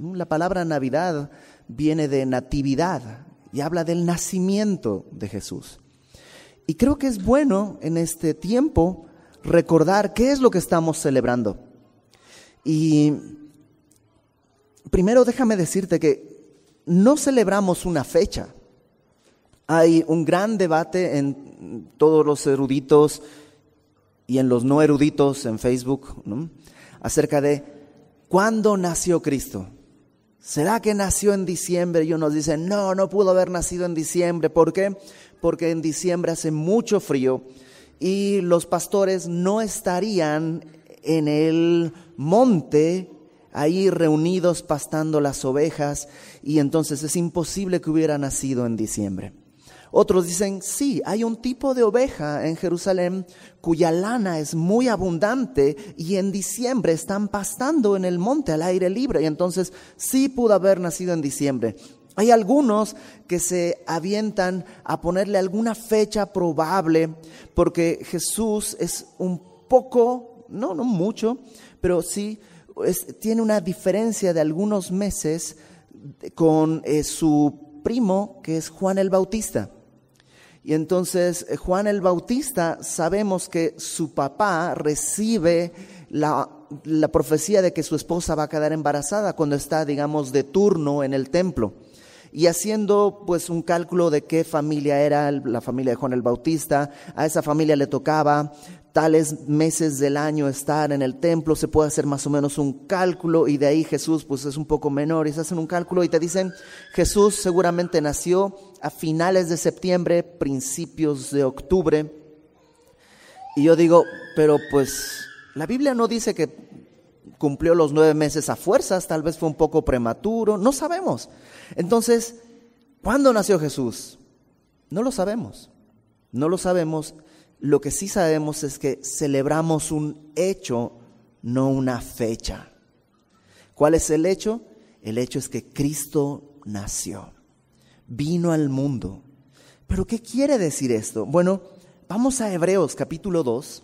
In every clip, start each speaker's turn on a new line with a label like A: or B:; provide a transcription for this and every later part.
A: La palabra Navidad viene de natividad y habla del nacimiento de Jesús. Y creo que es bueno en este tiempo recordar qué es lo que estamos celebrando. Y primero déjame decirte que no celebramos una fecha. Hay un gran debate en todos los eruditos y en los no eruditos en Facebook acerca de cuándo nació Cristo. ¿Será que nació en diciembre? Y unos dicen, no, no pudo haber nacido en diciembre. ¿Por qué? Porque en diciembre hace mucho frío y los pastores no estarían en el monte ahí reunidos pastando las ovejas y entonces es imposible que hubiera nacido en diciembre. Otros dicen, sí, hay un tipo de oveja en Jerusalén cuya lana es muy abundante y en diciembre están pastando en el monte al aire libre y entonces sí pudo haber nacido en diciembre. Hay algunos que se avientan a ponerle alguna fecha probable porque Jesús es un poco, no, no mucho, pero sí tiene una diferencia de algunos meses con eh, su primo que es Juan el Bautista. Y entonces eh, Juan el Bautista sabemos que su papá recibe la, la, profecía de que su esposa va a quedar embarazada cuando está, digamos, de turno en el templo. Y haciendo pues un cálculo de qué familia era la familia de Juan el Bautista, a esa familia le tocaba tales meses del año estar en el templo, se puede hacer más o menos un cálculo y de ahí Jesús pues es un poco menor y se hacen un cálculo y te dicen Jesús seguramente nació a finales de septiembre, principios de octubre. Y yo digo, pero pues la Biblia no dice que cumplió los nueve meses a fuerzas, tal vez fue un poco prematuro, no sabemos. Entonces, ¿cuándo nació Jesús? No lo sabemos, no lo sabemos lo que sí sabemos es que celebramos un hecho, no una fecha. ¿Cuál es el hecho? El hecho es que Cristo nació, vino al mundo. ¿Pero qué quiere decir esto? Bueno, vamos a Hebreos capítulo 2.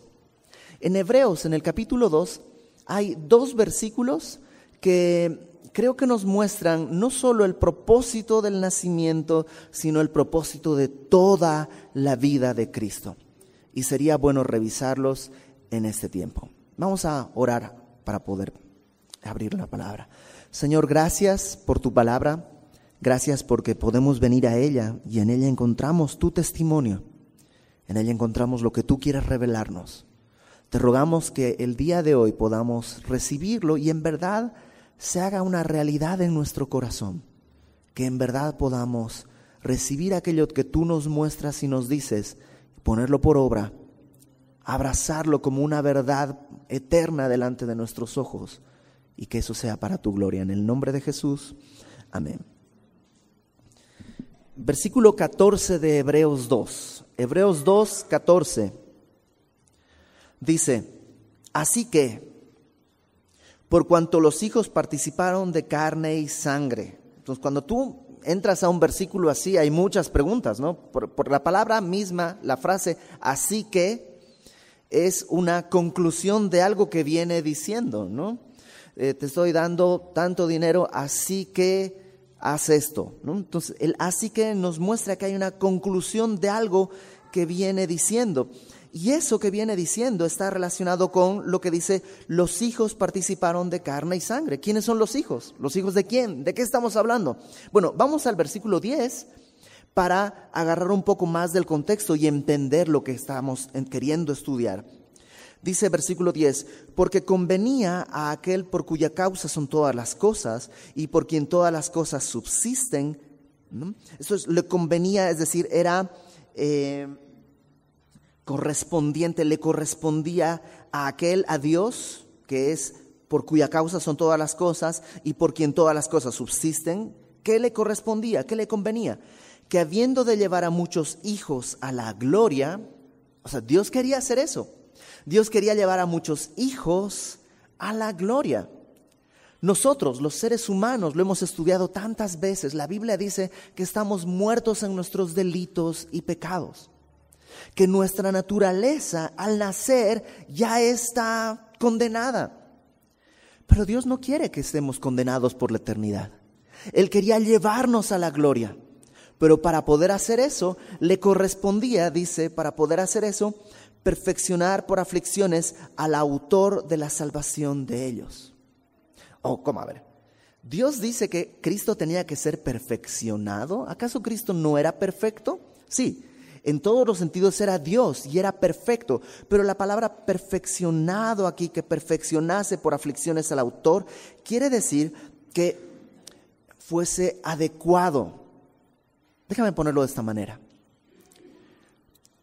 A: En Hebreos, en el capítulo 2, hay dos versículos que creo que nos muestran no solo el propósito del nacimiento, sino el propósito de toda la vida de Cristo y sería bueno revisarlos en este tiempo. Vamos a orar para poder abrir la palabra. Señor, gracias por tu palabra, gracias porque podemos venir a ella y en ella encontramos tu testimonio, en ella encontramos lo que tú quieres revelarnos. Te rogamos que el día de hoy podamos recibirlo y en verdad se haga una realidad en nuestro corazón, que en verdad podamos recibir aquello que tú nos muestras y nos dices, ponerlo por obra, abrazarlo como una verdad eterna delante de nuestros ojos y que eso sea para tu gloria. En el nombre de Jesús, amén. Versículo 14 de Hebreos 2. Hebreos 2, 14. Dice, así que, por cuanto los hijos participaron de carne y sangre. Entonces, cuando tú entras a un versículo así, hay muchas preguntas, ¿no? Por, la palabra misma, la frase así que es una conclusión de algo que viene diciendo, ¿no? Eh, te estoy dando tanto dinero, así que haz esto, ¿no? Entonces, el así que nos muestra que hay una conclusión de algo que viene diciendo. Y eso que viene diciendo está relacionado con lo que dice, los hijos participaron de carne y sangre. ¿Quiénes son los hijos? ¿Los hijos de quién? ¿De qué estamos hablando? Bueno, vamos al versículo 10 para agarrar un poco más del contexto y entender lo que estamos queriendo estudiar. Dice versículo 10, porque convenía a aquel por cuya causa son todas las cosas y por quien todas las cosas subsisten. Eso es, le convenía, es decir, era... Eh, correspondiente, le correspondía a aquel, a Dios, que es por cuya causa son todas las cosas y por quien todas las cosas subsisten, ¿qué le correspondía? ¿Qué le convenía? Que habiendo de llevar a muchos hijos a la gloria, o sea, Dios quería hacer eso. Dios quería llevar a muchos hijos a la gloria. Nosotros, los seres humanos, lo hemos estudiado tantas veces. La Biblia dice que estamos muertos en nuestros delitos y pecados que nuestra naturaleza al nacer ya está condenada. Pero Dios no quiere que estemos condenados por la eternidad. Él quería llevarnos a la gloria. Pero para poder hacer eso, le correspondía, dice, para poder hacer eso, perfeccionar por aflicciones al autor de la salvación de ellos. Oh, ¿cómo? A ver. Dios dice que Cristo tenía que ser perfeccionado. ¿Acaso Cristo no era perfecto? Sí, en todos los sentidos era Dios y era perfecto, pero la palabra perfeccionado aquí, que perfeccionase por aflicciones al autor, quiere decir que fuese adecuado. Déjame ponerlo de esta manera.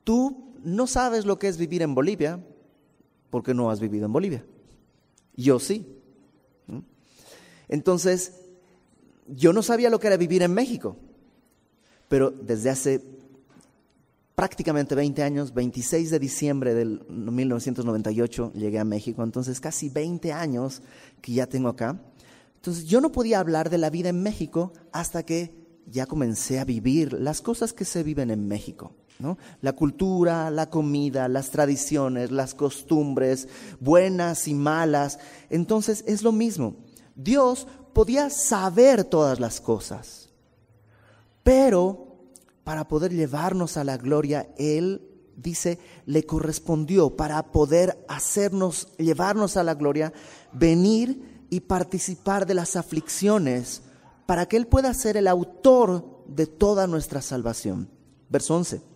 A: Tú no sabes lo que es vivir en Bolivia porque no has vivido en Bolivia. Yo sí. Entonces, yo no sabía lo que era vivir en México, pero desde hace prácticamente 20 años, 26 de diciembre del 1998 llegué a México, entonces casi 20 años que ya tengo acá. Entonces yo no podía hablar de la vida en México hasta que ya comencé a vivir las cosas que se viven en México. La cultura, la comida, las tradiciones, las costumbres, buenas y malas. Entonces es lo mismo. Dios podía saber todas las cosas, pero para poder llevarnos a la gloria, Él dice, le correspondió para poder hacernos, llevarnos a la gloria, venir y participar de las aflicciones, para que Él pueda ser el autor de toda nuestra salvación. Verso 11.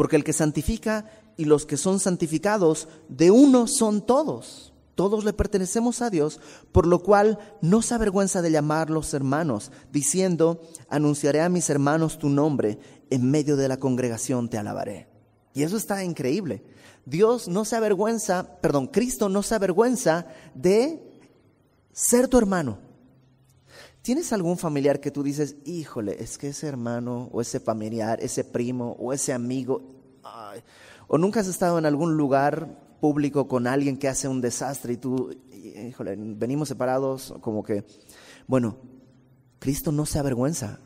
A: Porque el que santifica y los que son santificados, de uno son todos todos le pertenecemos a Dios, por lo cual no se avergüenza de llamarlos hermanos, diciendo, anunciaré a mis hermanos tu nombre, en medio de la congregación te alabaré. Y eso está increíble. Dios no se avergüenza, perdón, Cristo no se avergüenza de ser tu hermano. ¿Tienes algún familiar que tú dices, híjole, es que ese hermano o ese familiar, ese primo o ese amigo, o nunca has estado en algún lugar público con alguien que hace un desastre y tú, híjole, venimos separados, como que, bueno, Cristo no se avergüenza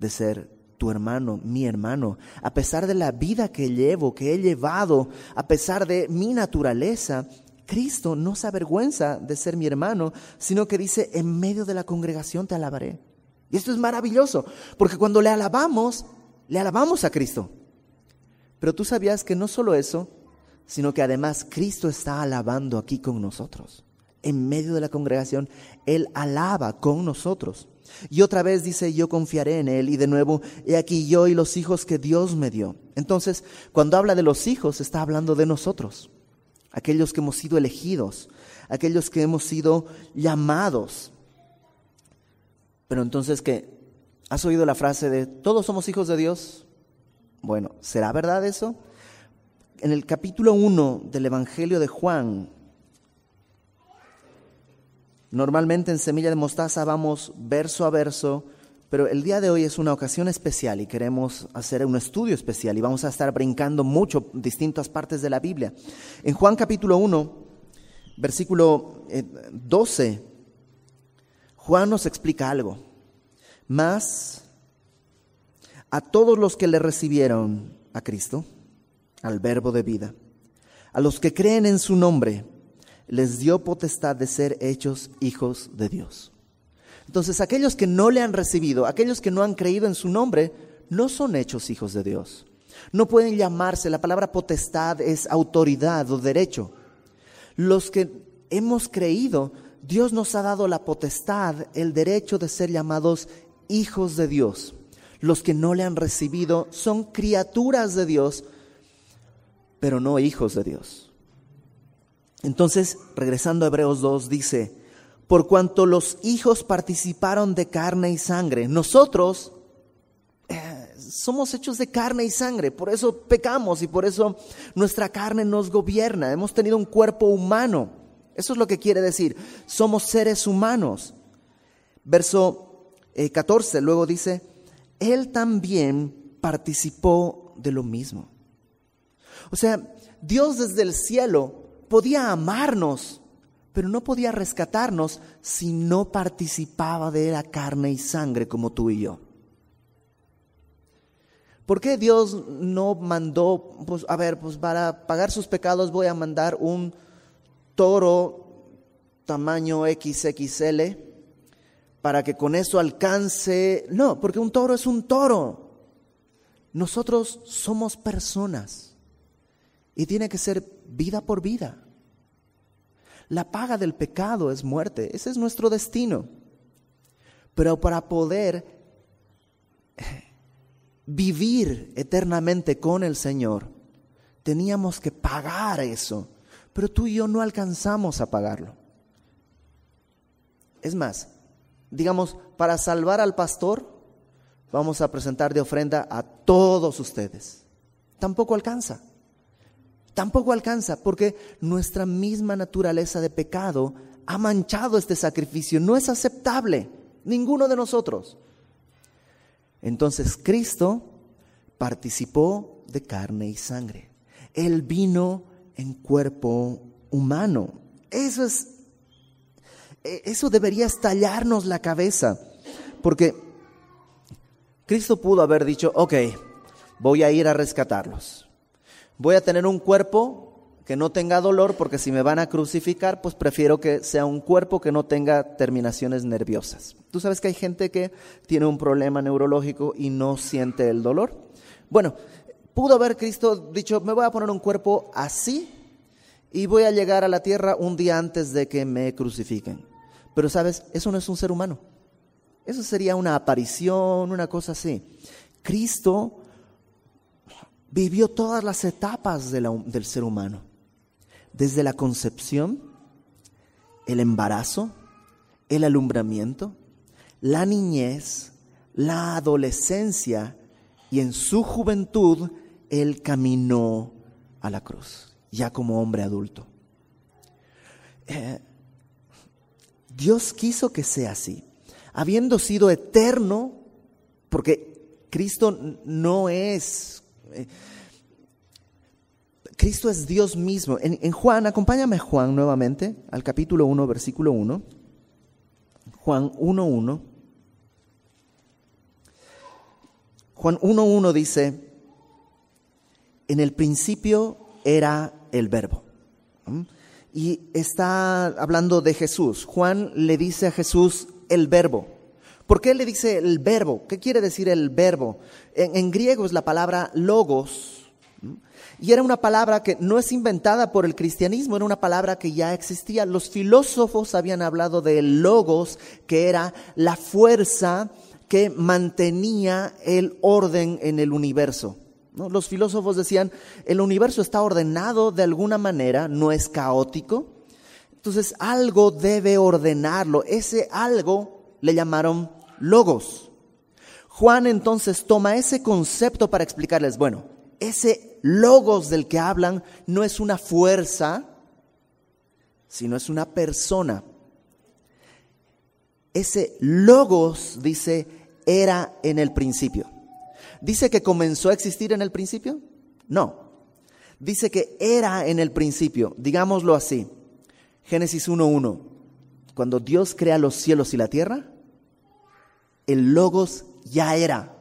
A: de ser tu hermano, mi hermano, a pesar de la vida que llevo, que he llevado, a pesar de mi naturaleza, Cristo no se avergüenza de ser mi hermano, sino que dice, en medio de la congregación te alabaré. Y esto es maravilloso, porque cuando le alabamos, le alabamos a Cristo. Pero tú sabías que no solo eso, sino que además Cristo está alabando aquí con nosotros. En medio de la congregación, Él alaba con nosotros. Y otra vez dice, yo confiaré en Él. Y de nuevo, he aquí yo y los hijos que Dios me dio. Entonces, cuando habla de los hijos, está hablando de nosotros. Aquellos que hemos sido elegidos, aquellos que hemos sido llamados. Pero entonces, ¿qué? ¿Has oído la frase de, todos somos hijos de Dios? Bueno, ¿será verdad eso? en el capítulo 1 del Evangelio de Juan, normalmente en Semilla de Mostaza vamos verso a verso, pero el día de hoy es una ocasión especial y queremos hacer un estudio especial y vamos a estar brincando mucho distintas partes de la Biblia. En Juan capítulo 1, versículo 12, eh, Juan nos explica algo. Más a todos los que le recibieron a Cristo, al verbo de vida. A los que creen en su nombre, les dio potestad de ser hechos hijos de Dios. Entonces, aquellos que no le han recibido, aquellos que no han creído en su nombre, no son hechos hijos de Dios. No pueden llamarse, la palabra potestad es autoridad o derecho. Los que hemos creído, Dios nos ha dado la potestad, el derecho de ser llamados hijos de Dios. Los que no le han recibido son criaturas de Dios, pero no hijos de Dios. Entonces, regresando a Hebreos 2, dice, por cuanto los hijos participaron de carne y sangre, nosotros eh, somos hechos de carne y sangre, por eso pecamos y por eso nuestra carne nos gobierna, hemos tenido un cuerpo humano, eso es lo que quiere decir, somos seres humanos. Verso 14 eh, luego dice, Él también participó de lo mismo. O sea, Dios desde el cielo podía amarnos, pero no podía rescatarnos si no participaba de la carne y sangre como tú y yo. ¿Por qué Dios no mandó, pues, a ver, pues para pagar sus pecados voy a mandar un toro tamaño XXL para que con eso alcance. No, porque un toro es un toro. Nosotros somos personas y tiene que ser vida por vida. La paga del pecado es muerte, ese es nuestro destino. Pero para poder vivir eternamente con el Señor, teníamos que pagar eso. Pero tú y yo no alcanzamos a pagarlo. Es más, digamos, para salvar al pastor, vamos a presentar de ofrenda a todos ustedes. Tampoco alcanza. Tampoco alcanza porque nuestra misma naturaleza de pecado ha manchado este sacrificio. No es aceptable, ninguno de nosotros. Entonces Cristo participó de carne y sangre. Él vino en cuerpo humano. Eso es e, eso debería estallarnos la cabeza, porque Cristo pudo haber dicho, ok, voy a ir a rescatarlos. Voy a tener un cuerpo que no tenga dolor, porque si me van a crucificar, pues prefiero que sea un cuerpo que no tenga terminaciones nerviosas. Tú sabes que hay gente que tiene un problema neurológico y no siente el dolor. Bueno, pudo haber Cristo dicho, me voy a poner un cuerpo así y voy a llegar a la tierra un día antes de que me crucifiquen. Pero sabes, eso no es un ser humano. Eso sería una aparición, una cosa así. Cristo vivió todas las etapas del ser humano. Desde la concepción, el embarazo, el alumbramiento, la niñez, la adolescencia y en su juventud él caminó a la cruz, ya como hombre adulto. Eh, Dios quiso que sea así. Habiendo sido eterno, porque Cristo no es... Eh, Cristo es Dios mismo. En, Juan, acompáñame Juan nuevamente, al capítulo 1, versículo 1. Juan 1.1. Juan 1.1 dice, en el principio era el verbo y está hablando de Jesús. Juan le dice a Jesús el verbo. ¿Por qué le dice el verbo? ¿Qué quiere decir el verbo? En, griego es la palabra logos. Y era una palabra que no es inventada por el cristianismo, era una palabra que ya existía. Los filósofos habían hablado del logos, que era la fuerza que mantenía el orden en el universo. Los filósofos decían, el universo está ordenado de alguna manera, no es caótico. Entonces algo debe ordenarlo. Ese algo le llamaron logos. Juan entonces toma ese concepto para explicarles, bueno, ese logos del que hablan no es una fuerza, sino es una persona. Ese logos, dice, era en el principio. ¿Dice que comenzó a existir en el principio? No. Dice que era en el principio, digámoslo así. Génesis 1.1. Cuando Dios crea los cielos y la tierra, el logos ya era.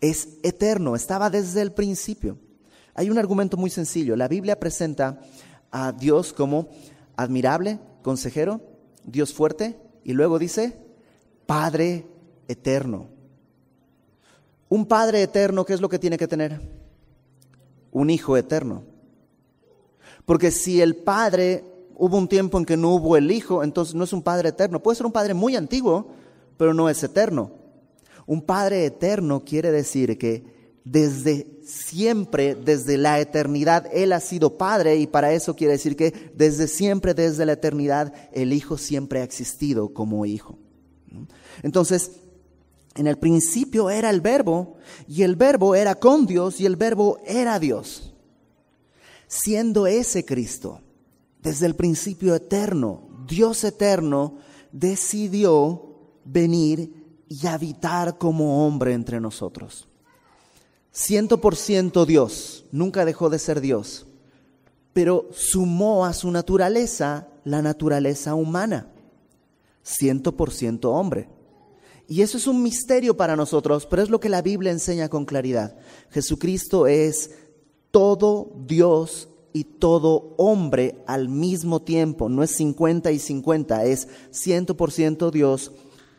A: Es eterno, estaba desde el principio. Hay un argumento muy sencillo. La Biblia presenta a Dios como admirable, consejero, Dios fuerte, y luego dice, Padre eterno. Un Padre eterno, ¿qué es lo que tiene que tener? Un Hijo eterno. Porque si el Padre, hubo un tiempo en que no hubo el Hijo, entonces no es un Padre eterno. Puede ser un Padre muy antiguo, pero no es eterno. Un Padre eterno quiere decir que desde siempre, desde la eternidad, Él ha sido Padre y para eso quiere decir que desde siempre, desde la eternidad, el Hijo siempre ha existido como Hijo. Entonces, en el principio era el verbo y el verbo era con Dios y el verbo era Dios. Siendo ese Cristo, desde el principio eterno, Dios eterno, decidió venir y habitar como hombre entre nosotros. Ciento por ciento Dios, nunca dejó de ser Dios, pero sumó a su naturaleza la naturaleza humana. Ciento por ciento hombre. Y eso es un misterio para nosotros, pero es lo que la Biblia enseña con claridad. Jesucristo es todo Dios y todo hombre al mismo tiempo. No es 50 y 50, es 100% Dios,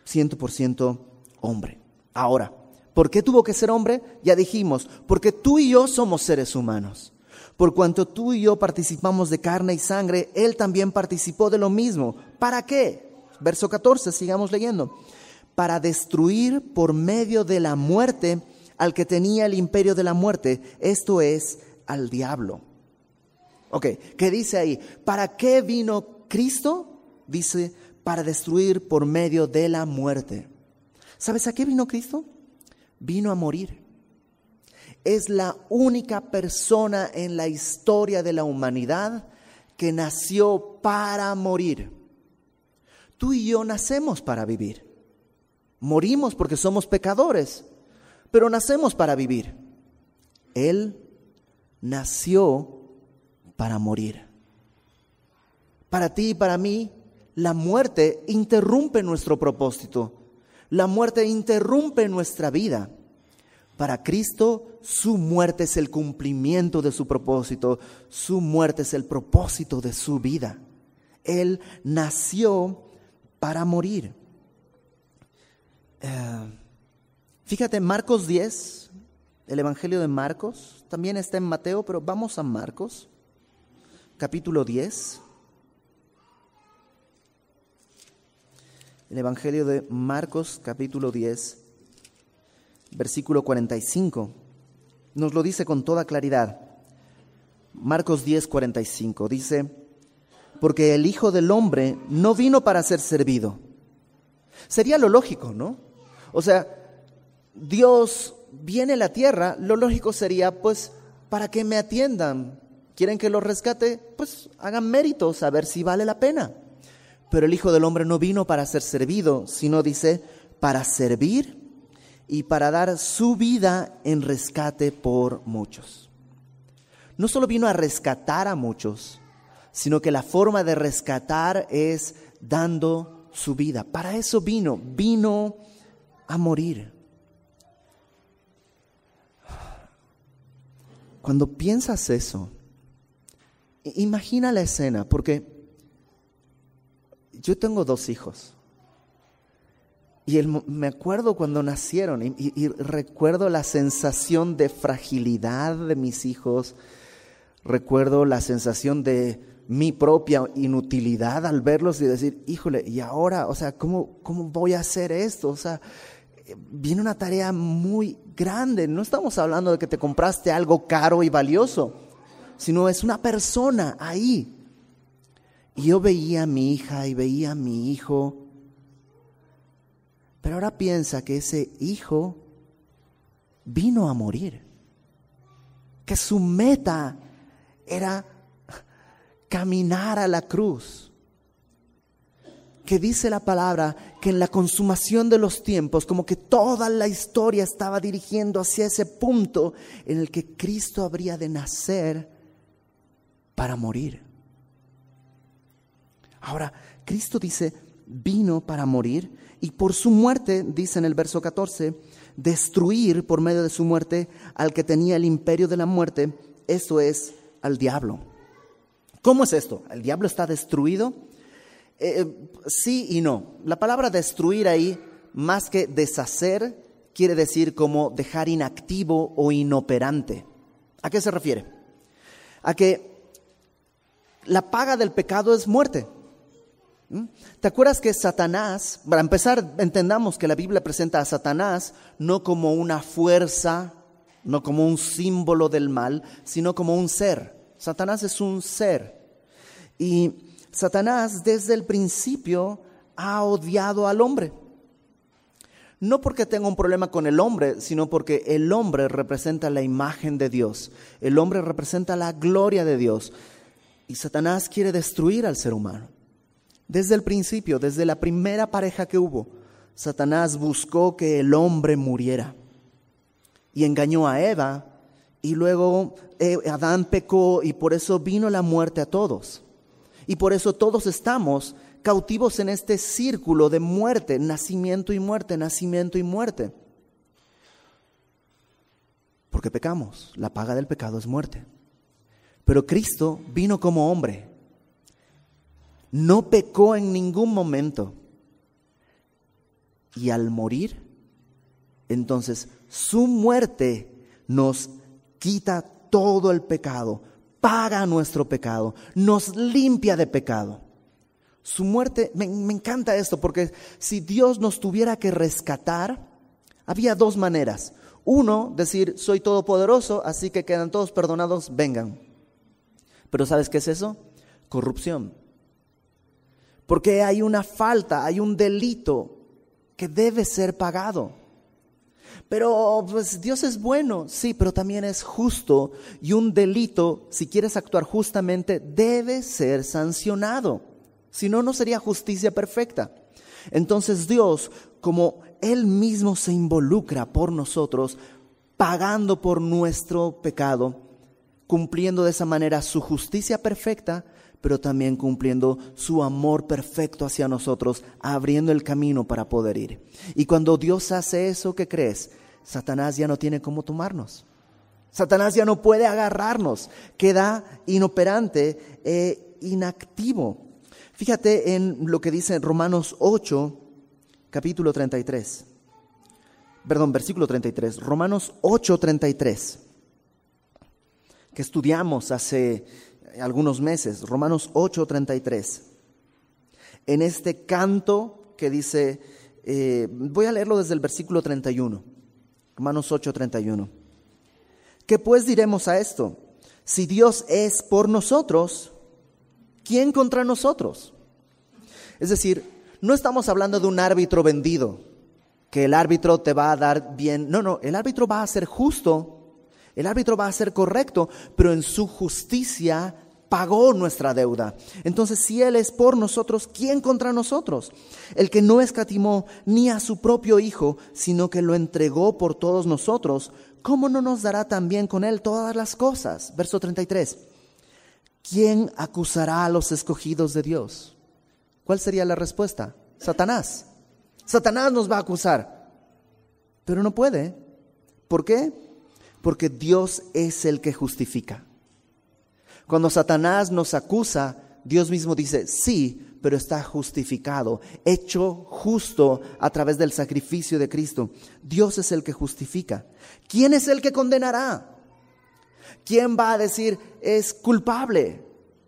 A: 100% hombre. Ahora, ¿por qué tuvo que ser hombre? Ya dijimos, porque tú y yo somos seres humanos. Por cuanto tú y yo participamos de carne y sangre, Él también participó de lo mismo. ¿Para qué? Verso 14, sigamos leyendo. Para destruir por medio de la muerte al que tenía el imperio de la muerte, esto es, al diablo Ok, ¿qué dice ahí? ¿Para qué vino Cristo? Dice, para destruir por medio de la muerte. ¿Sabes a qué vino Cristo? Vino a morir. Es la única persona en la historia de la humanidad que nació para morir. Tú y yo nacemos para vivir. Morimos porque somos pecadores, pero nacemos para vivir. Él nació para morir. Para ti y para mí, la muerte interrumpe nuestro propósito. La muerte interrumpe nuestra vida. Para Cristo, su muerte es el cumplimiento de su propósito. Su muerte es el propósito de su vida. Él nació para morir. Eh, fíjate, Marcos 10, el Evangelio de Marcos, también está en Mateo, pero vamos a Marcos capítulo 10. El Evangelio de Marcos, capítulo 10, versículo 45, nos lo dice con toda claridad. Marcos 10, 45 dice, porque el Hijo del Hombre no vino para ser servido. Sería lo lógico, ¿no? O sea, Dios viene a la tierra, lo lógico sería, pues, para que me atiendan, quieren que lo rescate, pues hagan méritos a ver si vale la pena. Pero el Hijo del Hombre no vino para ser servido, sino dice, para servir y para dar su vida en rescate por muchos. No solo vino a rescatar a muchos, sino que la forma de rescatar es dando su vida. Para eso vino, vino a morir. Cuando piensas eso, Imagina la escena, porque yo tengo dos hijos. Y me acuerdo cuando nacieron y, recuerdo la sensación de fragilidad de mis hijos, recuerdo la sensación de mi propia inutilidad al verlos y decir, híjole, y ahora, o sea, ¿cómo, cómo voy a hacer esto? O sea, viene una tarea muy grande. No estamos hablando de que te compraste algo caro y valioso sino es una persona ahí. Y yo veía a mi hija y veía a mi hijo, pero ahora piensa que ese hijo vino a morir, que su meta era caminar a la cruz, que dice la palabra que en la consumación de los tiempos, como que toda la historia estaba dirigiendo hacia ese punto en el que Cristo habría de nacer para morir. Ahora, Cristo dice, vino para morir y por su muerte, dice en el verso 14, destruir por medio de su muerte al que tenía el imperio de la muerte, eso es al diablo. ¿Cómo es esto? ¿El diablo está destruido? Eh, sí y no. La palabra destruir ahí, más que deshacer, quiere decir como dejar inactivo o inoperante. ¿A qué se refiere? A que la paga del pecado es muerte. ¿Mm? ¿Te acuerdas que Satanás, para empezar, entendamos que la Biblia presenta a Satanás no como una fuerza, no como un símbolo del mal, sino como un ser. Satanás es un ser. Y Satanás desde el principio ha odiado al hombre. No porque tenga un problema con el hombre, sino porque el hombre representa la imagen de Dios. El hombre representa la gloria de Dios. Y Satanás quiere destruir al ser humano. Desde el principio, desde la primera pareja que hubo, Satanás buscó que el hombre muriera. Y engañó a Eva y luego eh, Adán pecó y por eso vino la muerte a todos. Y por eso todos estamos cautivos en este círculo de muerte, nacimiento y muerte, nacimiento y muerte. Porque pecamos, la paga del pecado es muerte. Pero Cristo vino como hombre. No pecó en ningún momento. Y al morir, entonces su muerte nos quita todo el pecado, paga nuestro pecado, nos limpia de pecado. Su muerte, me, encanta esto, porque si Dios nos tuviera que rescatar, había dos maneras. Uno, decir, soy todopoderoso, así que quedan todos perdonados, vengan. Pero ¿sabes qué es eso? Corrupción. Porque hay una falta, hay un delito que debe ser pagado. Pero pues Dios es bueno, sí, pero también es justo y un delito, si quieres actuar justamente, debe ser sancionado. Si no, no sería justicia perfecta. Entonces Dios, como Él mismo se involucra por nosotros, pagando por nuestro pecado, cumpliendo de esa manera su justicia perfecta, pero también cumpliendo su amor perfecto hacia nosotros, abriendo el camino para poder ir. Y cuando Dios hace eso, ¿qué crees? Satanás ya no tiene cómo tomarnos. Satanás ya no puede agarrarnos, queda inoperante e inactivo. Fíjate en lo que dice Romanos 8, capítulo 33. Perdón, versículo 33. Romanos 8, 33. Que estudiamos hace algunos meses. Romanos 8, 33. En este canto que dice, eh, voy a leerlo desde el versículo 31. Romanos 8, 31. ¿Qué pues diremos a esto? Si Dios es por nosotros, ¿quién contra nosotros? Es decir, no estamos hablando de un árbitro vendido, que el árbitro te va a dar bien. No, no, el árbitro va a ser justo, el árbitro va a ser correcto, pero en su justicia pagó nuestra deuda. Entonces, si Él es por nosotros, ¿quién contra nosotros? El que no escatimó ni a su propio Hijo, sino que lo entregó por todos nosotros, ¿cómo no nos dará también con Él todas las cosas? Verso 33. ¿quién acusará a los escogidos de Dios? ¿Cuál sería la respuesta? Satanás. Satanás nos va a acusar, pero no puede. ¿Por qué? Porque Dios es el que justifica. Cuando Satanás nos acusa, Dios mismo dice, sí, pero está justificado, hecho justo a través del sacrificio de Cristo. Dios es el que justifica. ¿Quién es el que condenará? ¿Quién va a decir es culpable?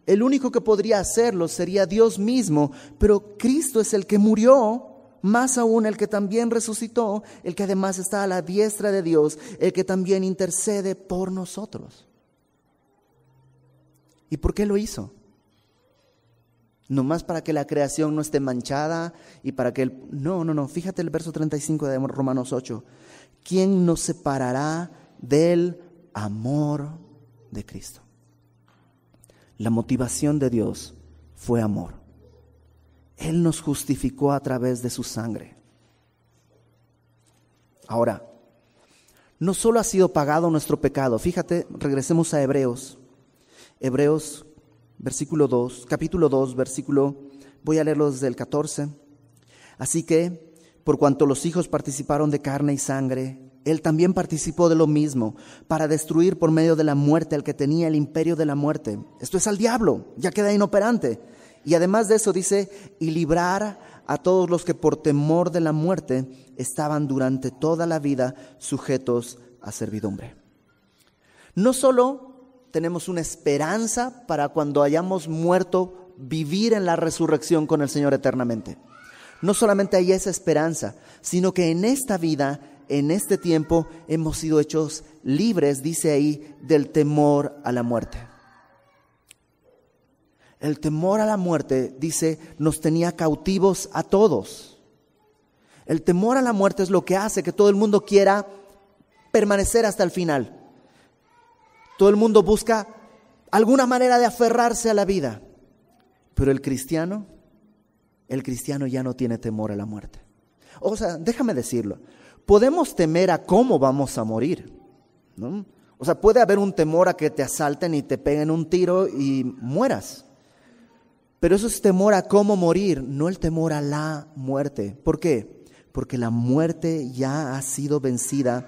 A: El único que podría hacerlo sería Dios mismo, pero Cristo es el que murió, más aún el que también resucitó, el que además está a la diestra de Dios, el que también intercede por nosotros. ¿Y por qué lo hizo? Nomás para que la creación no esté manchada y para que el... No, no, no, fíjate el verso 35 de Romanos 8. ¿Quién nos separará del amor de Cristo. La motivación de Dios fue amor. Él nos justificó a través de su sangre. Ahora, no solo ha sido pagado nuestro pecado, fíjate, regresemos a Hebreos. Hebreos, versículo 2, capítulo 2, versículo, voy a leerlo desde el 14. Así que, por cuanto los hijos participaron de carne y sangre, él también participó de lo mismo, para destruir por medio de la muerte al que tenía el imperio de la muerte. Esto es al diablo, ya queda inoperante. Y además de eso dice, y librar a todos los que por temor de la muerte estaban durante toda la vida sujetos a servidumbre. No solo tenemos una esperanza para cuando hayamos muerto vivir en la resurrección con el Señor eternamente. No solamente hay esa esperanza, sino que en esta vida en este tiempo hemos sido hechos libres, dice ahí, del temor a la muerte. El temor a la muerte, dice, nos tenía cautivos a todos. El temor a la muerte es lo que hace que todo el mundo quiera permanecer hasta el final. Todo el mundo busca alguna manera de aferrarse a la vida. Pero el cristiano, el cristiano ya no tiene temor a la muerte. O sea, déjame decirlo, podemos temer a cómo vamos a morir. ¿no? O sea, puede haber un temor a que te asalten y te peguen un tiro y mueras. Pero eso es temor a cómo morir, no el temor a la muerte. ¿Por qué? Porque la muerte ya ha sido vencida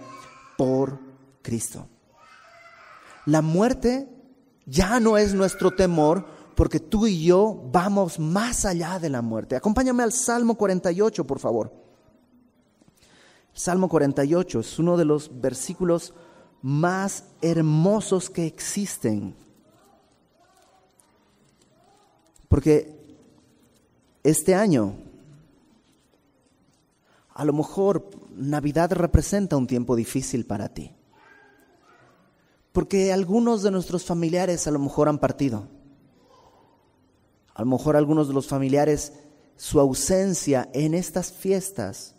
A: por Cristo. La muerte Ya no es nuestro temor porque tú y yo vamos más allá de la muerte. Acompáñame al Salmo 48, por favor. Salmo 48 es uno de los versículos más hermosos que existen. Porque este año, a lo mejor Navidad representa un tiempo difícil para ti. Porque algunos de nuestros familiares a lo mejor han partido. A lo mejor algunos de los familiares, su ausencia en estas fiestas,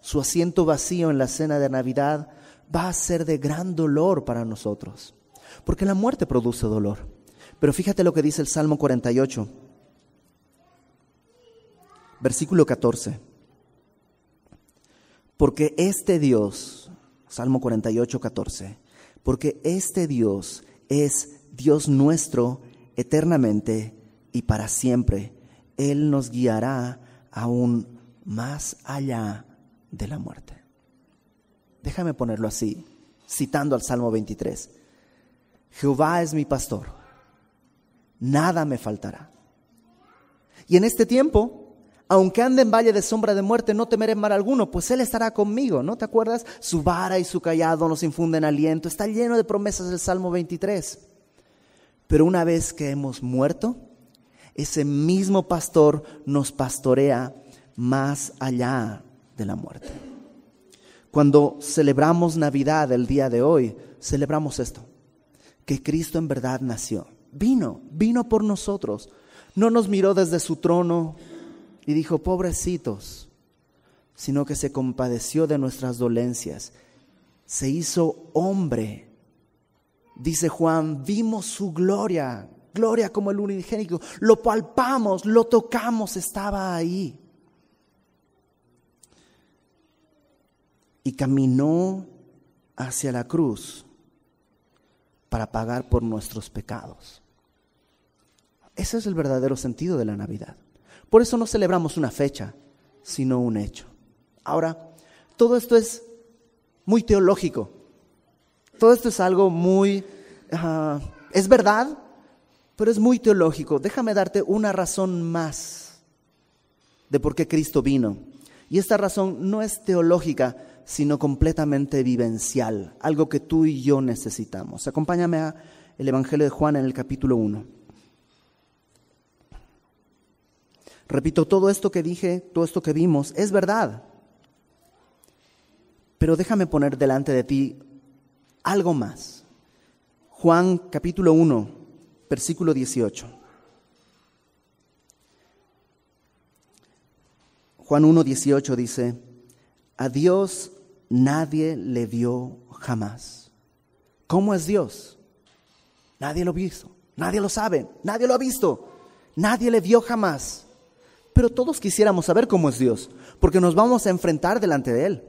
A: su asiento vacío en la cena de Navidad, va a ser de gran dolor para nosotros. Porque la muerte produce dolor. Pero fíjate lo que dice el Salmo 48, versículo 14. Porque este Dios, Salmo 48, 14, porque este Dios es Dios nuestro eternamente y para siempre. Él nos guiará aún más allá de la muerte. Déjame ponerlo así, citando al Salmo 23. Jehová es mi pastor, nada me faltará. Y en este tiempo aunque ande en valle de sombra de muerte, no temeré mal alguno, pues Él estará conmigo, ¿no te acuerdas? Su vara y su callado nos infunden aliento. Está lleno de promesas el Salmo 23. Pero una vez que hemos muerto, ese mismo pastor nos pastorea más allá de la muerte. Cuando celebramos Navidad el día de hoy, celebramos esto, que Cristo en verdad nació, vino, vino por nosotros, no nos miró desde su trono, y dijo, pobrecitos, sino que se compadeció de nuestras dolencias, se hizo hombre. Dice Juan, vimos su gloria, gloria como el unigénico, lo palpamos, lo tocamos, estaba ahí. Y caminó hacia la cruz para pagar por nuestros pecados. Ese es el verdadero sentido de la Navidad. Por eso no celebramos una fecha, sino un hecho. Ahora, todo esto es muy teológico. Todo esto es algo muy... Ah, es verdad, pero es muy teológico. Déjame darte una razón más de por qué Cristo vino. Y esta razón no es teológica, sino completamente vivencial, algo que tú y yo necesitamos. Acompáñame a el Evangelio de Juan en el capítulo 1. Repito, todo esto que dije, todo esto que vimos, es verdad. Pero déjame poner delante de ti algo más. Juan capítulo 1, versículo 18. Juan 1, 18 dice, a Dios nadie le vio jamás. ¿Cómo es Dios? Nadie lo ha visto, nadie lo sabe, nadie lo ha visto, nadie le vio jamás. Pero todos quisiéramos saber cómo es Dios, porque nos vamos a enfrentar delante de Él.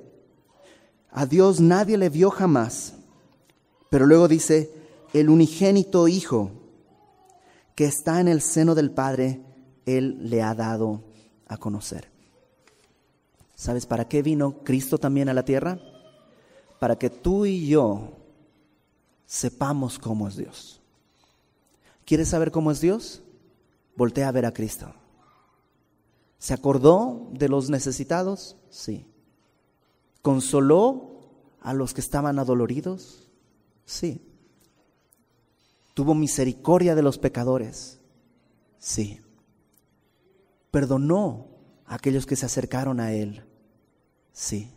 A: A Dios nadie le vio jamás, pero luego dice, el unigénito Hijo que está en el seno del Padre, Él le ha dado a conocer. ¿Sabes para qué vino Cristo también a la tierra? Para que tú y yo sepamos cómo es Dios. ¿Quieres saber cómo es Dios? Voltea a ver a Cristo. ¿Se acordó de los necesitados? Sí. ¿Consoló a los que estaban adoloridos? Sí. ¿Tuvo misericordia de los pecadores? Sí. ¿Perdonó a aquellos que se acercaron a Él? Sí.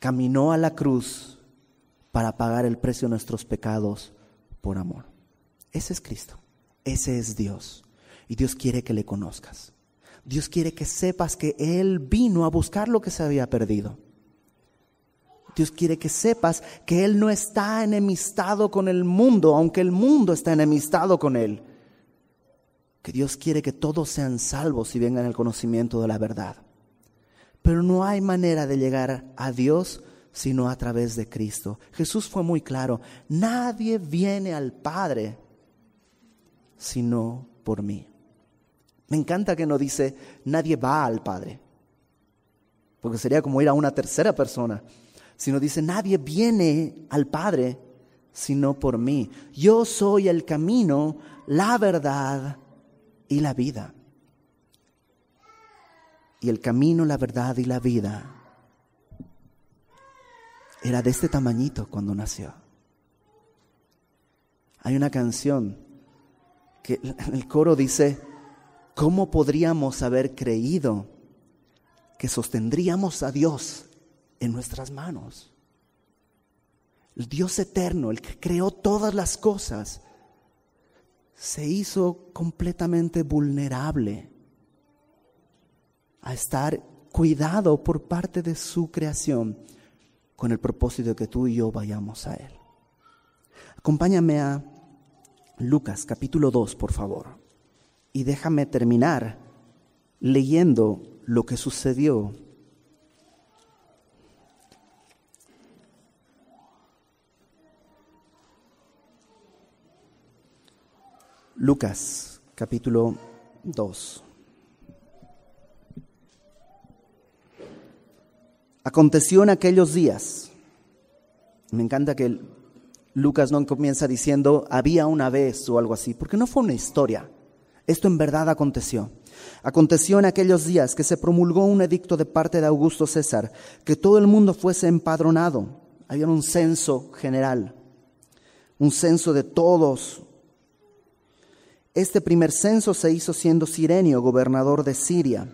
A: Caminó a la cruz para pagar el precio de nuestros pecados por amor. Ese es Cristo. Ese es Dios. Y Dios quiere que le conozcas. Dios quiere que sepas que Él vino a buscar lo que se había perdido. Dios quiere que sepas que Él no está enemistado con el mundo, aunque el mundo está enemistado con Él. Que Dios quiere que todos sean salvos y vengan al conocimiento de la verdad. Pero no hay manera de llegar a Dios sino a través de Cristo. Jesús fue muy claro, nadie viene al Padre sino por mí. Me encanta que no dice, nadie va al Padre, porque sería como ir a una tercera persona, sino dice, nadie viene al Padre sino por mí. Yo soy el camino, la verdad y la vida. Y el camino, la verdad y la vida era de este tamañito cuando nació. Hay una canción que el coro dice, ¿cómo podríamos haber creído que sostendríamos a Dios en nuestras manos? El Dios eterno, el que creó todas las cosas, se hizo completamente vulnerable a estar cuidado por parte de su creación con el propósito de que tú y yo vayamos a Él. Acompáñame a Lucas capítulo 2, por favor, y déjame terminar leyendo lo que sucedió. Lucas capítulo 2. Aconteció en aquellos días. Me encanta que Lucas no comienza diciendo había una vez o algo así, porque no fue una historia. Esto en verdad aconteció. Aconteció en aquellos días que se promulgó un edicto de parte de Augusto César, que todo el mundo fuese empadronado. Había un censo general, un censo de todos. Este primer censo se hizo siendo Sirenio, gobernador de Siria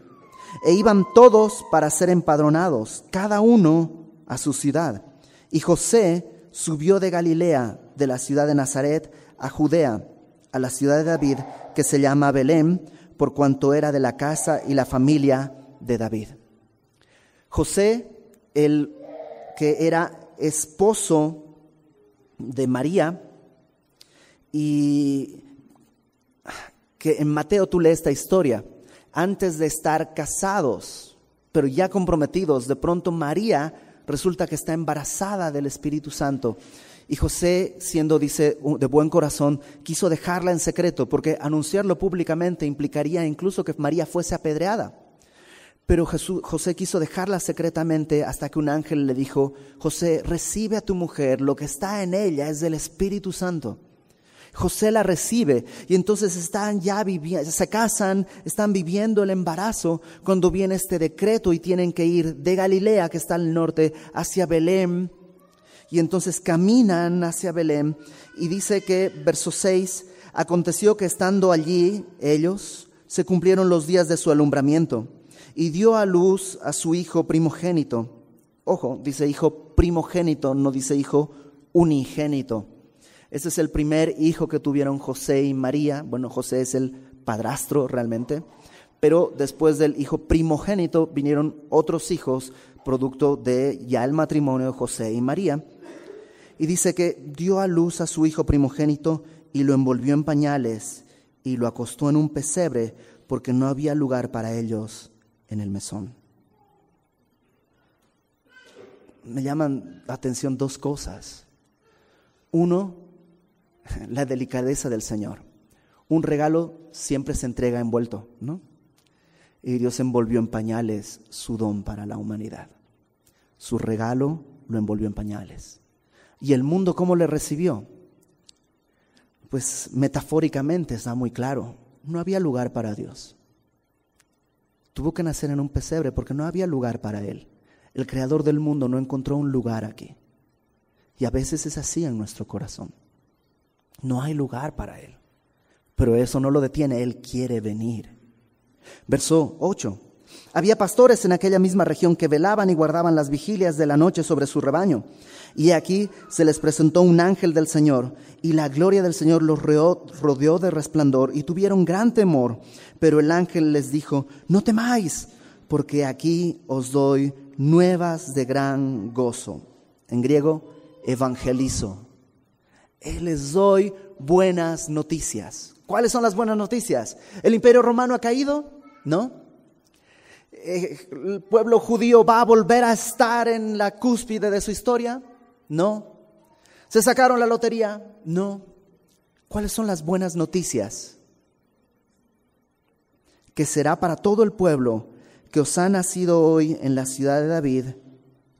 A: e iban todos para ser empadronados, cada uno a su ciudad. Y José subió de Galilea, de la ciudad de Nazaret, a Judea, a la ciudad de David, que se llama Belén, por cuanto era de la casa y la familia de David. José, el que era esposo de María, y que en Mateo tú lees esta historia, antes de estar casados, pero ya comprometidos, de pronto María resulta que está embarazada del Espíritu Santo. Y José, siendo, dice, de buen corazón, quiso dejarla en secreto, porque anunciarlo públicamente implicaría incluso que María fuese apedreada. Pero José quiso dejarla secretamente hasta que un ángel le dijo, José, recibe a tu mujer, lo que está en ella es del Espíritu Santo. José la recibe y entonces están ya viviendo, se casan, están viviendo el embarazo cuando viene este decreto y tienen que ir de Galilea, que está al norte, hacia Belén. Y entonces caminan hacia Belén y dice que, verso 6, aconteció que estando allí ellos, se cumplieron los días de su alumbramiento y dio a luz a su hijo primogénito. Ojo, dice hijo primogénito, no dice hijo unigénito. Ese es el primer hijo que tuvieron José y María. Bueno, José es el padrastro realmente. Pero después del hijo primogénito vinieron otros hijos, producto de ya el matrimonio de José y María. Y dice que dio a luz a su hijo primogénito y lo envolvió en pañales y lo acostó en un pesebre porque no había lugar para ellos en el mesón. Me llaman la atención dos cosas. Uno, la delicadeza del Señor. Un regalo siempre se entrega envuelto, ¿no? Y Dios envolvió en pañales su don para la humanidad. Su regalo lo envolvió en pañales. ¿Y el mundo cómo le recibió? Pues metafóricamente está muy claro. No había lugar para Dios. Tuvo que nacer en un pesebre porque no había lugar para Él. El creador del mundo no encontró un lugar aquí. Y a veces es así en nuestro corazón. No hay lugar para Él. Pero eso no lo detiene, Él quiere venir. Verso 8. Había pastores en aquella misma región que velaban y guardaban las vigilias de la noche sobre su rebaño. Y aquí se les presentó un ángel del Señor, y la gloria del Señor los rodeó de resplandor, y tuvieron gran temor. Pero el ángel les dijo, no temáis, porque aquí os doy nuevas de gran gozo. En griego, evangelizo les doy buenas noticias. ¿Cuáles son las buenas noticias? ¿El imperio romano ha caído? ¿No? Eh, ¿El pueblo judío va a volver a estar en la cúspide de su historia? No. ¿Se sacaron la lotería? No. ¿Cuáles son las buenas noticias? Que será para todo el pueblo que os ha nacido hoy en la ciudad de David,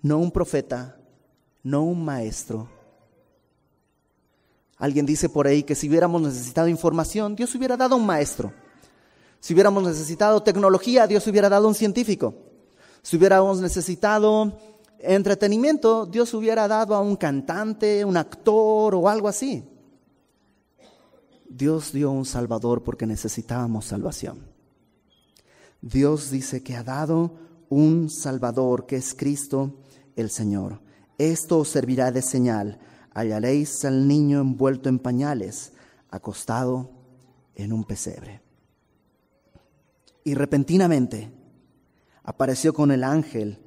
A: no un profeta, no un maestro, Alguien dice por ahí que si hubiéramos necesitado información, Dios hubiera dado un maestro. Si hubiéramos necesitado tecnología, Dios hubiera dado un científico. Si hubiéramos necesitado entretenimiento, Dios hubiera dado a un cantante, un actor o algo así. Dios dio un Salvador porque necesitábamos salvación. Dios dice que ha dado un Salvador que es Cristo el Señor. Esto os servirá de señal. Hallaréis al niño envuelto en pañales, acostado en un pesebre. Y repentinamente apareció con el ángel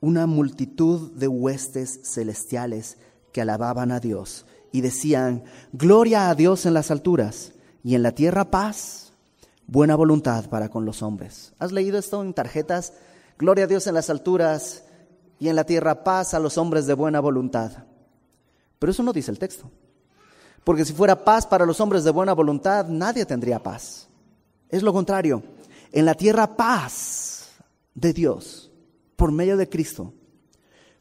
A: una multitud de huestes celestiales que alababan a Dios y decían, Gloria a Dios en las alturas y en la tierra paz, buena voluntad para con los hombres. ¿Has leído esto en tarjetas? Gloria a Dios en las alturas y en la tierra paz a los hombres de buena voluntad. Pero eso no dice el texto. Porque si fuera paz para los hombres de buena voluntad, nadie tendría paz. Es lo contrario. En la tierra paz de Dios por medio de Cristo.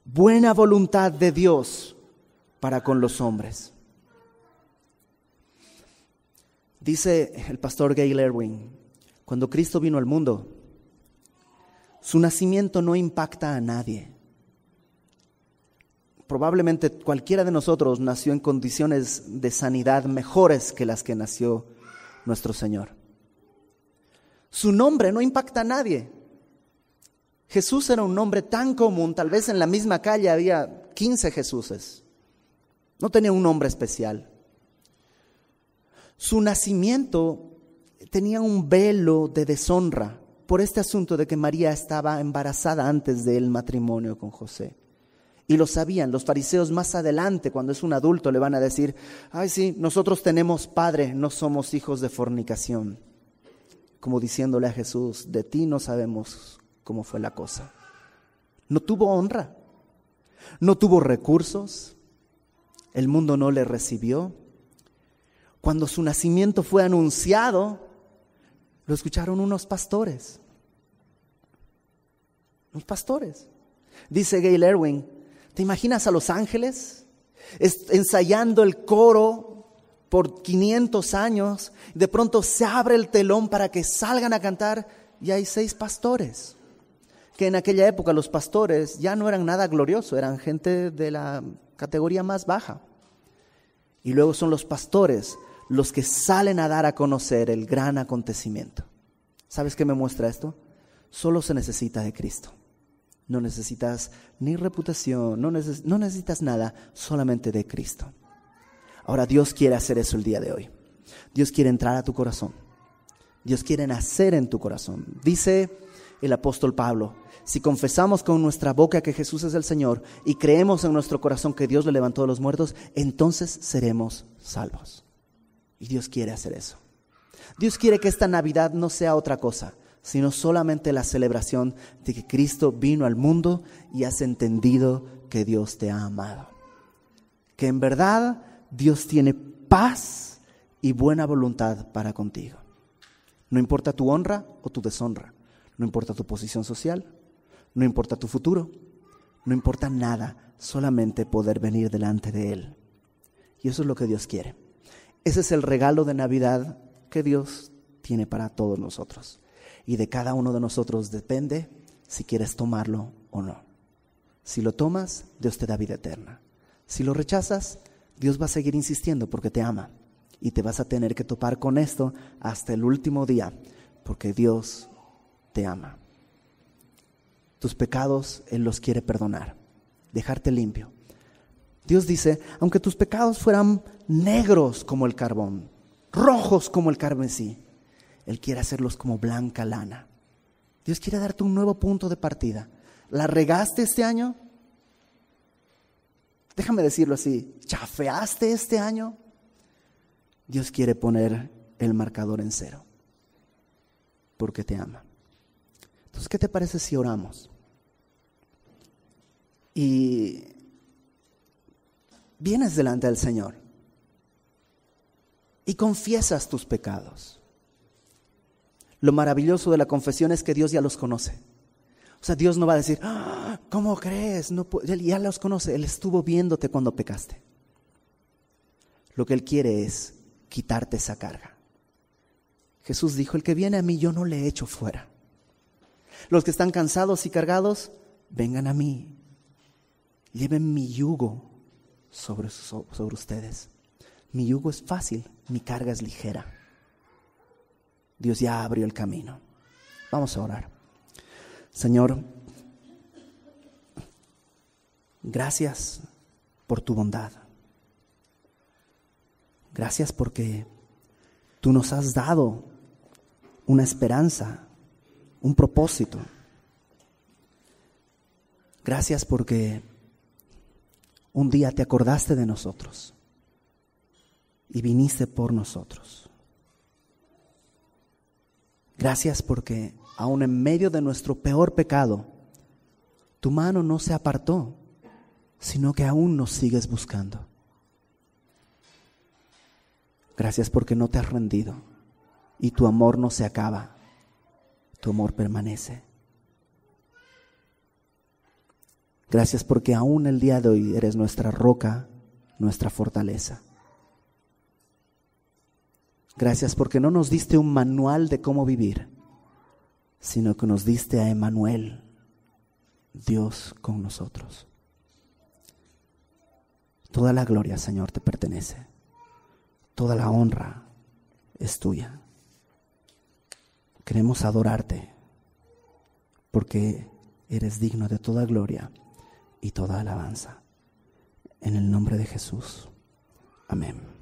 A: Buena voluntad de Dios para con los hombres. Dice el pastor Gail Erwin, cuando Cristo vino al mundo, su nacimiento no impacta a nadie. Probablemente cualquiera de nosotros nació en condiciones de sanidad mejores que las que nació nuestro Señor. Su nombre no impacta a nadie. Jesús era un nombre tan común, tal vez en la misma calle había 15 Jesuses. No tenía un nombre especial. Su nacimiento tenía un velo de deshonra por este asunto de que María estaba embarazada antes del matrimonio con José. Y lo sabían, los fariseos más adelante, cuando es un adulto, le van a decir, ay sí, nosotros tenemos padre, no somos hijos de fornicación. Como diciéndole a Jesús, de ti no sabemos cómo fue la cosa. No tuvo honra, no tuvo recursos, el mundo no le recibió. Cuando su nacimiento fue anunciado, lo escucharon unos pastores. Unos pastores. Dice Gail Erwin, ¿te imaginas a los ángeles ensayando el coro por 500 años? De pronto se abre el telón para que salgan a cantar y hay seis pastores. Que en aquella época los pastores ya no eran nada glorioso, eran gente de la categoría más baja. Y luego son los pastores los que salen a dar a conocer el gran acontecimiento. ¿Sabes qué me muestra esto? Solo se necesita de Cristo. No necesitas ni reputación, no, necesitas nada, solamente de Cristo. Ahora Dios quiere hacer eso el día de hoy. Dios quiere entrar a tu corazón. Dios quiere nacer en tu corazón. Dice el apóstol Pablo, si confesamos con nuestra boca que Jesús es el Señor y creemos en nuestro corazón que Dios le levantó de los muertos, entonces seremos salvos. Y Dios quiere hacer eso. Dios quiere que esta Navidad no sea otra cosa, sino solamente la celebración de que Cristo vino al mundo y has entendido que Dios te ha amado. Que en verdad Dios tiene paz y buena voluntad para contigo. No importa tu honra o tu deshonra, no importa tu posición social, no importa tu futuro, no importa nada, solamente poder venir delante de Él. Y eso es lo que Dios quiere. Ese es el regalo de Navidad que Dios tiene para todos nosotros. Y de cada uno de nosotros depende si quieres tomarlo o no. Si lo tomas, Dios te da vida eterna. Si lo rechazas, Dios va a seguir insistiendo porque te ama. Y te vas a tener que topar con esto hasta el último día, porque Dios te ama. Tus pecados Él los quiere perdonar, dejarte limpio. Dios dice, aunque tus pecados fueran negros como el carbón, rojos como el carmesí, Él quiere hacerlos como blanca lana. Dios quiere darte un nuevo punto de partida. ¿La regaste este año? Déjame decirlo así, ¿chafeaste este año? Dios quiere poner el marcador en cero, porque te ama. Entonces, ¿qué te parece si oramos? Y vienes delante del Señor y confiesas tus pecados. Lo maravilloso de la confesión es que Dios ya los conoce. O sea, Dios no va a decir, ah, ¿cómo crees? No, Él ya los conoce. Él estuvo viéndote cuando pecaste. lo que Él quiere es quitarte esa carga. Jesús dijo, el que viene a mí yo no le echo fuera. Los que están cansados y cargados, vengan a mí. Lleven mi yugo sobre, sobre ustedes. Mi yugo es fácil, mi carga es ligera. Dios ya abrió el camino. Vamos a orar. Señor, gracias por tu bondad. Gracias porque tú nos has dado una esperanza, un propósito. Gracias porque un día te acordaste de nosotros y viniste por nosotros. Gracias porque aun en medio de nuestro peor pecado, tu mano no se apartó, sino que aún nos sigues buscando. Gracias porque no te has rendido y tu amor no se acaba, tu amor permanece. Gracias porque aún el día de hoy eres nuestra roca, nuestra fortaleza. Gracias porque no nos diste un manual de cómo vivir, sino que nos diste a Emanuel, Dios con nosotros. Toda la gloria, Señor, te pertenece. Toda la honra es tuya. Queremos adorarte porque eres digno de toda gloria y toda alabanza. En el nombre de Jesús. Amén.